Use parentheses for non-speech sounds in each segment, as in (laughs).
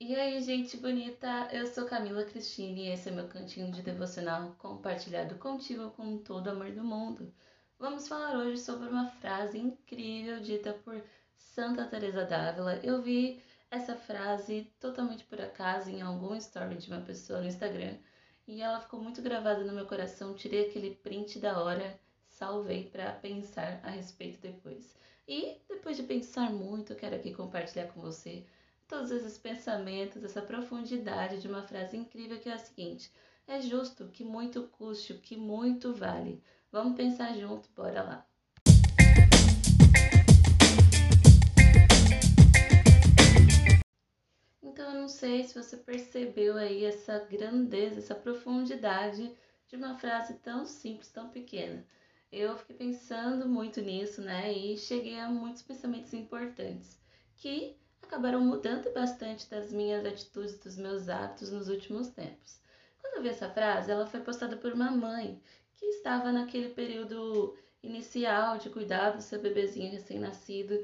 E aí, gente bonita, eu sou Camila Cristine e esse é meu cantinho de devocional compartilhado contigo com todo o amor do mundo. Vamos falar hoje sobre uma frase incrível dita por Santa Teresa d'Ávila. Eu vi essa frase totalmente por acaso em algum story de uma pessoa no Instagram e ela ficou muito gravada no meu coração. Tirei aquele print da hora, salvei para pensar a respeito depois. E depois de pensar muito, quero aqui compartilhar com você todos esses pensamentos, essa profundidade de uma frase incrível que é a seguinte: é justo que muito custe o que muito vale. Vamos pensar junto, bora lá. Então eu não sei se você percebeu aí essa grandeza, essa profundidade de uma frase tão simples, tão pequena. Eu fiquei pensando muito nisso, né? E cheguei a muitos pensamentos importantes que acabaram mudando bastante das minhas atitudes, dos meus hábitos nos últimos tempos. Quando eu vi essa frase, ela foi postada por uma mãe que estava naquele período inicial de cuidar do seu bebezinho recém-nascido.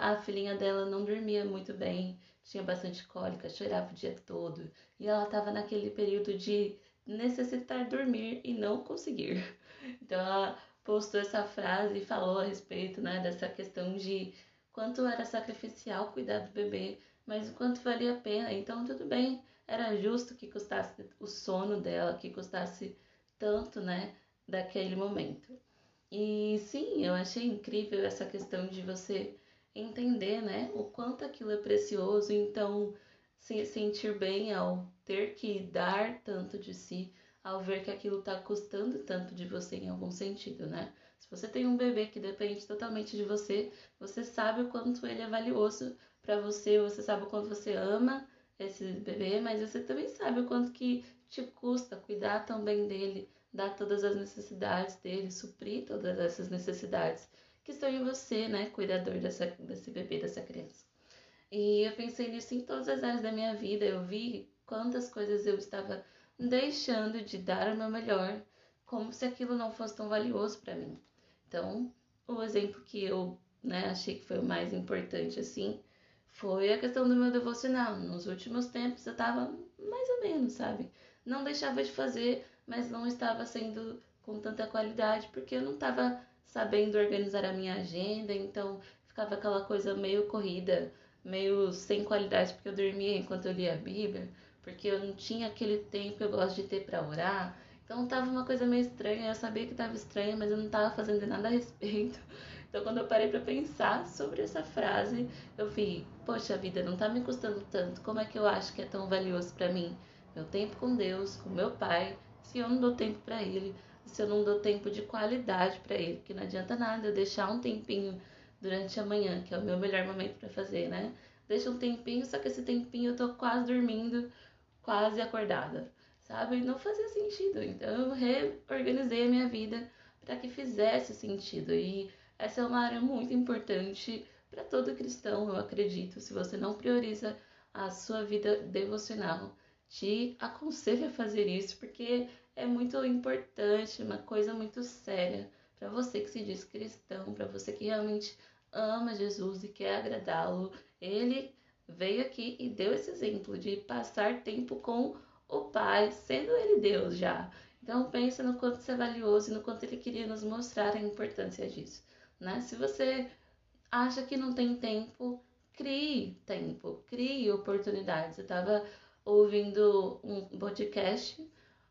a filhinha dela não dormia muito bem, tinha bastante cólica, chorava o dia todo, e ela estava naquele período de necessitar dormir e não conseguir. (laughs) Então ela postou essa frase e falou a respeito né, dessa questão de quanto era sacrificial cuidar do bebê, mas o quanto valia a pena. Então, tudo bem, era justo que custasse o sono dela, que custasse tanto, né, daquele momento. E sim, eu achei incrível essa questão de você entender, né, o quanto aquilo é precioso, então se sentir bem ao ter que dar tanto de si, ao ver que aquilo está custando tanto de você em algum sentido, né? Se você tem um bebê que depende totalmente de você, você sabe o quanto ele é valioso para você, você sabe o quanto você ama esse bebê, mas você também sabe o quanto que te custa cuidar também dele, dar todas as necessidades dele, suprir todas essas necessidades que estão em você, né, cuidador dessa, desse bebê, dessa criança. E eu pensei nisso em todas as áreas da minha vida, eu vi quantas coisas eu estava deixando de dar o meu melhor, como se aquilo não fosse tão valioso para mim. Então, o exemplo que eu né, achei que foi o mais importante assim foi a questão do meu devocional. Nos últimos tempos eu tava mais ou menos, sabe? Não deixava de fazer, mas não estava sendo com tanta qualidade porque eu não estava sabendo organizar a minha agenda, então ficava aquela coisa meio corrida, meio sem qualidade porque eu dormia enquanto eu lia a Bíblia, porque eu não tinha aquele tempo que eu gosto de ter para orar. Então tava uma coisa meio estranha, eu sabia que tava estranha, mas eu não tava fazendo nada a respeito. (laughs) Então quando eu parei para pensar sobre essa frase, eu vi, poxa vida, não tá me custando tanto. Como é que eu acho que é tão valioso para mim? Meu tempo com Deus, com meu pai, se eu não dou tempo para ele, se eu não dou tempo de qualidade para ele, porque não adianta nada eu deixar um tempinho durante a manhã, que é o meu melhor momento para fazer, né? Deixa um tempinho, só que esse tempinho eu tô quase dormindo, quase acordada sabe? Não fazia sentido. Então eu reorganizei a minha vida para que fizesse sentido. E essa é uma área muito importante para todo cristão, eu acredito. Se você não prioriza a sua vida devocional, te aconselho a fazer isso porque é muito importante, uma coisa muito séria para você que se diz cristão, para você que realmente ama Jesus e quer agradá-lo. Ele veio aqui e deu esse exemplo de passar tempo com o Pai, sendo Ele Deus já. Então pensa no quanto isso é valioso e no quanto Ele queria nos mostrar a importância disso. Né? Se você acha que não tem tempo, crie tempo, crie oportunidades. Eu estava ouvindo um podcast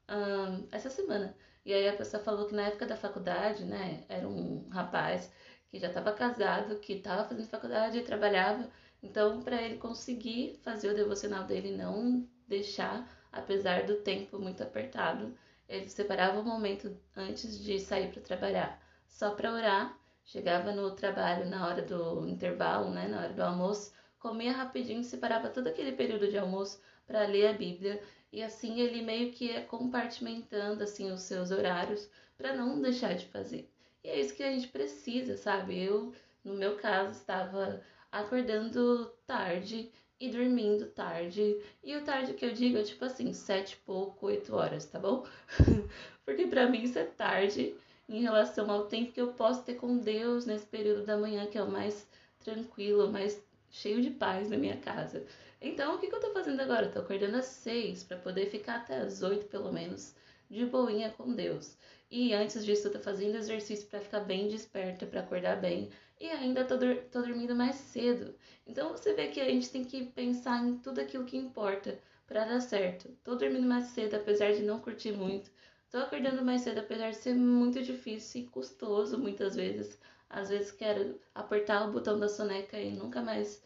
um, essa semana. E aí a pessoa falou que na época da faculdade, né, era um rapaz que já estava casado, que estava fazendo faculdade e trabalhava. Então, para ele conseguir fazer o devocional dele, não deixar apesar do tempo muito apertado, ele separava o momento antes de sair para trabalhar só para orar. Chegava no trabalho na hora do intervalo, né, na hora do almoço, comia rapidinho, separava todo aquele período de almoço para ler a Bíblia e assim ele meio que ia compartimentando assim os seus horários para não deixar de fazer. E é isso que a gente precisa, sabe? Eu, no meu caso, estava acordando tarde e dormindo tarde. E o tarde que eu digo é tipo assim, sete e pouco, oito horas, tá bom? (laughs) Porque para mim isso é tarde em relação ao tempo que eu posso ter com Deus nesse período da manhã, que é o mais tranquilo, mais cheio de paz na minha casa. Então, o que, que eu tô fazendo agora? Eu tô acordando às seis para poder ficar até às oito, pelo menos, de boinha com Deus. E antes disso, eu tô fazendo exercício para ficar bem desperta, para acordar bem. E ainda tô, tô dormindo mais cedo. Então, você vê que a gente tem que pensar em tudo aquilo que importa para dar certo. Tô dormindo mais cedo, apesar de não curtir muito. Tô acordando mais cedo, apesar de ser muito difícil e custoso muitas vezes. Às vezes quero apertar o botão da soneca e nunca mais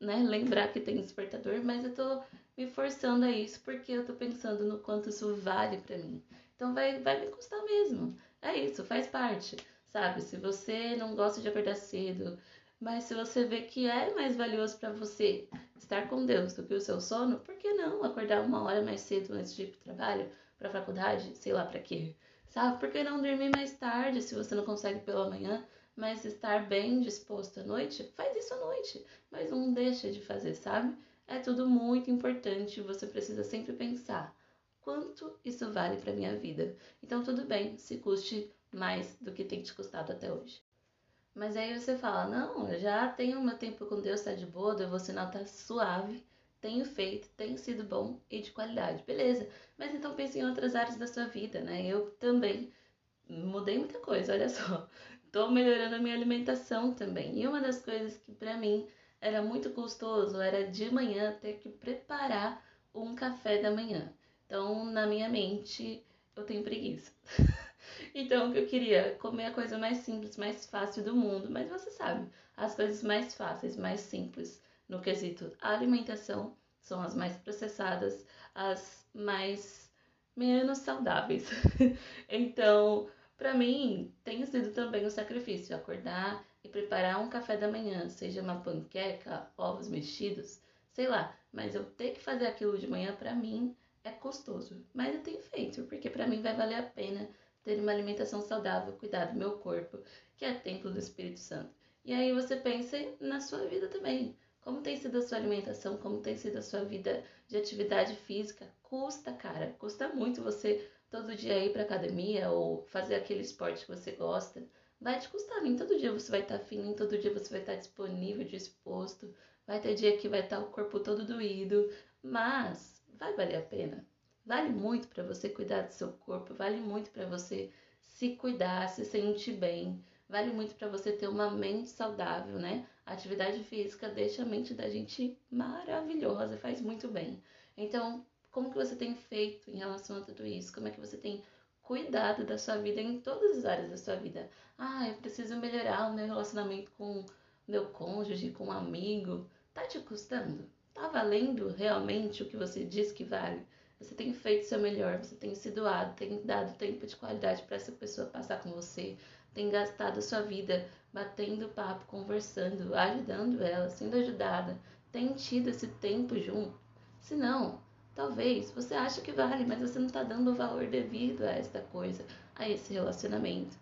né, lembrar que tem despertador, mas eu tô me forçando a isso porque eu tô pensando no quanto isso vale para mim. Então vai, vai me custar mesmo. É isso, faz parte. Sabe? Se você não gosta de acordar cedo, mas se você vê que é mais valioso para você estar com Deus do que o seu sono, por que não acordar uma hora mais cedo antes de ir pro trabalho, pra faculdade, sei lá para quê? Sabe? Por que não dormir mais tarde se você não consegue pela manhã? mas estar bem disposto à noite, faz isso à noite, mas não deixa de fazer, sabe? É tudo muito importante, você precisa sempre pensar quanto isso vale para minha vida. Então tudo bem se custe mais do que tem te custado até hoje. Mas aí você fala: "Não, eu já tenho meu tempo com Deus, tá de boa, devocional tá suave, tenho feito, tem sido bom e de qualidade". Beleza? Mas então pense em outras áreas da sua vida, né? Eu também mudei muita coisa, olha só. (laughs) Tô melhorando a minha alimentação também. E uma das coisas que para mim era muito custoso era de manhã ter que preparar um café da manhã. Então, na minha mente, eu tenho preguiça. (laughs) então, o que eu queria? Comer a coisa mais simples, mais fácil do mundo. Mas você sabe, as coisas mais fáceis, mais simples no quesito alimentação são as mais processadas, as mais menos saudáveis. (laughs) então, para mim, tem sido também um sacrifício acordar e preparar um café da manhã, seja uma panqueca, ovos mexidos, sei lá, mas eu ter que fazer aquilo de manhã para mim é custoso, mas eu tenho feito, porque para mim vai valer a pena ter uma alimentação saudável, cuidar do meu corpo, que é templo do Espírito Santo. E aí você pensa na sua vida também. Como tem sido a sua alimentação, como tem sido a sua vida de atividade física? Custa, cara, custa muito você todo dia ir para academia ou fazer aquele esporte que você gosta, vai te custar. Nem todo dia você vai estar tá afim, nem todo dia você vai estar tá disponível, disposto. Vai ter dia que vai estar tá o corpo todo doído, mas vai valer a pena. Vale muito para você cuidar do seu corpo, vale muito para você se cuidar, se sentir bem, vale muito para você ter uma mente saudável, né? A atividade física deixa a mente da gente maravilhosa, faz muito bem. Então, como que você tem feito em relação a tudo isso? Como é que você tem cuidado da sua vida em todas as áreas da sua vida? Ah, eu preciso melhorar o meu relacionamento com meu cônjuge, com um amigo. Tá te custando? Tá valendo realmente o que você diz que vale? Você tem feito seu melhor, você tem se doado, tem dado tempo de qualidade para essa pessoa passar com você, tem gastado a sua vida batendo papo, conversando, ajudando ela, sendo ajudada, tem tido esse tempo junto. Se não, Talvez você ache que vale, mas você não está dando o valor devido a esta coisa, a esse relacionamento.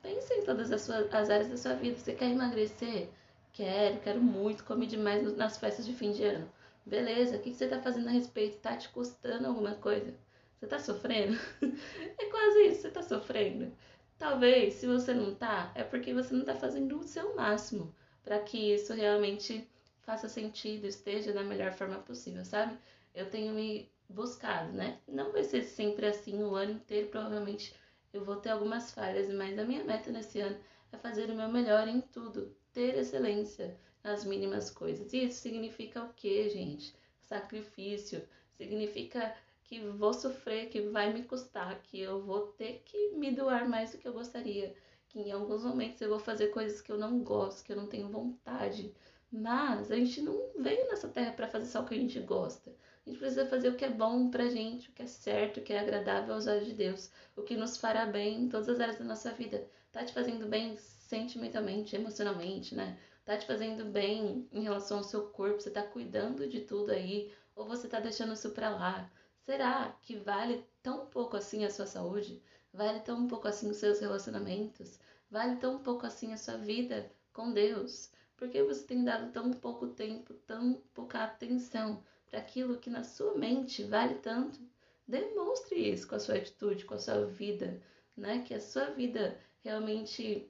Pense em todas as, suas, as áreas da sua vida. Você quer emagrecer? Quero, quero muito, come demais nas festas de fim de ano. Beleza, o que você está fazendo a respeito? Está te custando alguma coisa? Você está sofrendo? (laughs) é quase isso, você está sofrendo. Talvez, se você não tá, é porque você não está fazendo o seu máximo para que isso realmente faça sentido, esteja da melhor forma possível, sabe? eu tenho me buscado, né? Não vai ser sempre assim o ano inteiro, provavelmente eu vou ter algumas falhas, mas a minha meta nesse ano é fazer o meu melhor em tudo, ter excelência nas mínimas coisas. E isso significa o que, gente? Sacrifício, significa que vou sofrer, que vai me custar, que eu vou ter que me doar mais do que eu gostaria, que em alguns momentos eu vou fazer coisas que eu não gosto, que eu não tenho vontade. Mas a gente não veio nessa terra para fazer só o que a gente gosta. A gente precisa fazer o que é bom pra gente, o que é certo, o que é agradável aos olhos de Deus, o que nos fará bem em todas as áreas da nossa vida. Tá te fazendo bem sentimentalmente, emocionalmente, né? Tá te fazendo bem em relação ao seu corpo, você tá cuidando de tudo aí, ou você tá deixando isso pra lá? Será que vale tão pouco assim a sua saúde? Vale tão pouco assim os seus relacionamentos? Vale tão pouco assim a sua vida com Deus? Por que você tem dado tão pouco tempo, tão pouca atenção para aquilo que na sua mente vale tanto, demonstre isso com a sua atitude, com a sua vida, né? Que a sua vida realmente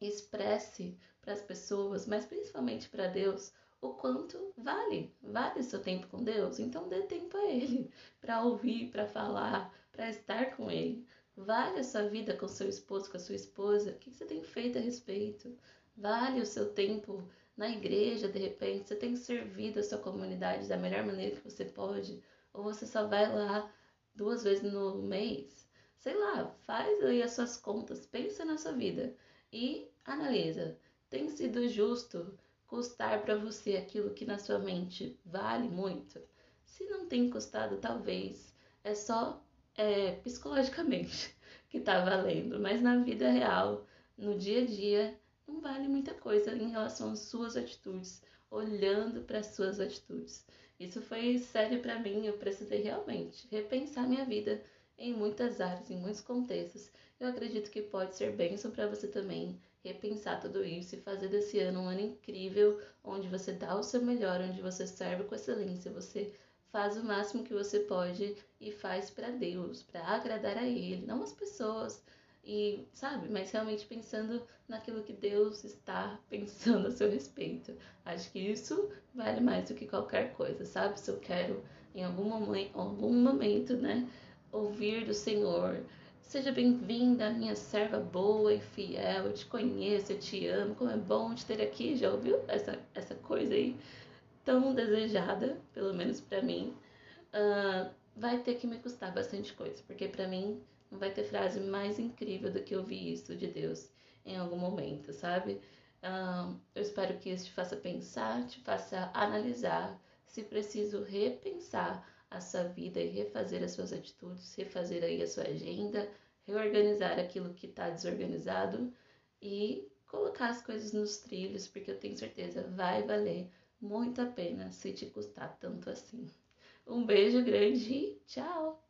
expresse para as pessoas, mas principalmente para Deus, o quanto vale, vale seu tempo com Deus, então dê tempo a Ele (laughs) para ouvir, para falar, para estar com Ele. Vale a sua vida com seu esposo, com a sua esposa? O que você tem feito a respeito? Vale o seu tempo na igreja, de repente? Você tem servido a sua comunidade da melhor maneira que você pode? Ou você só vai lá duas vezes no mês? Sei lá, faz aí as suas contas, pensa na sua vida e analisa. Tem sido justo custar para você aquilo que na sua mente vale muito? Se não tem custado, talvez é só é, psicologicamente (laughs) que tá valendo, mas na vida real, no dia a dia, não vale muita coisa em relação às suas atitudes, olhando para as suas atitudes. Isso foi sério para mim, eu precisei realmente repensar minha vida em muitas áreas, em muitos contextos. Eu acredito que pode ser bênção para você também repensar tudo isso e fazer desse ano um ano incrível, onde você dá o seu melhor, onde você serve com excelência, você faz o máximo que você pode e faz para Deus, para agradar a Ele, não as pessoas. E, sabe, mas realmente pensando naquilo que Deus está pensando a seu respeito. Acho que isso vale mais do que qualquer coisa, sabe? Se eu quero em algum momento, algum momento, né, ouvir do Senhor, Seja bem-vinda, minha serva boa e fiel. Eu te conheço, eu te amo. Como é bom te ter aqui. Já ouviu essa, essa coisa aí tão desejada, pelo menos para mim? Uh, vai ter que me custar bastante coisa, porque para mim não vai ter frase mais incrível do que ouvir isso de Deus em algum momento, sabe? Uh, eu espero que isso te faça pensar, te faça analisar, se preciso repensar a sua vida e refazer as suas atitudes, refazer aí a sua agenda, reorganizar aquilo que está desorganizado e colocar as coisas nos trilhos, porque eu tenho certeza vai valer muito a pena se te custar tanto assim. Um beijo grande e tchau!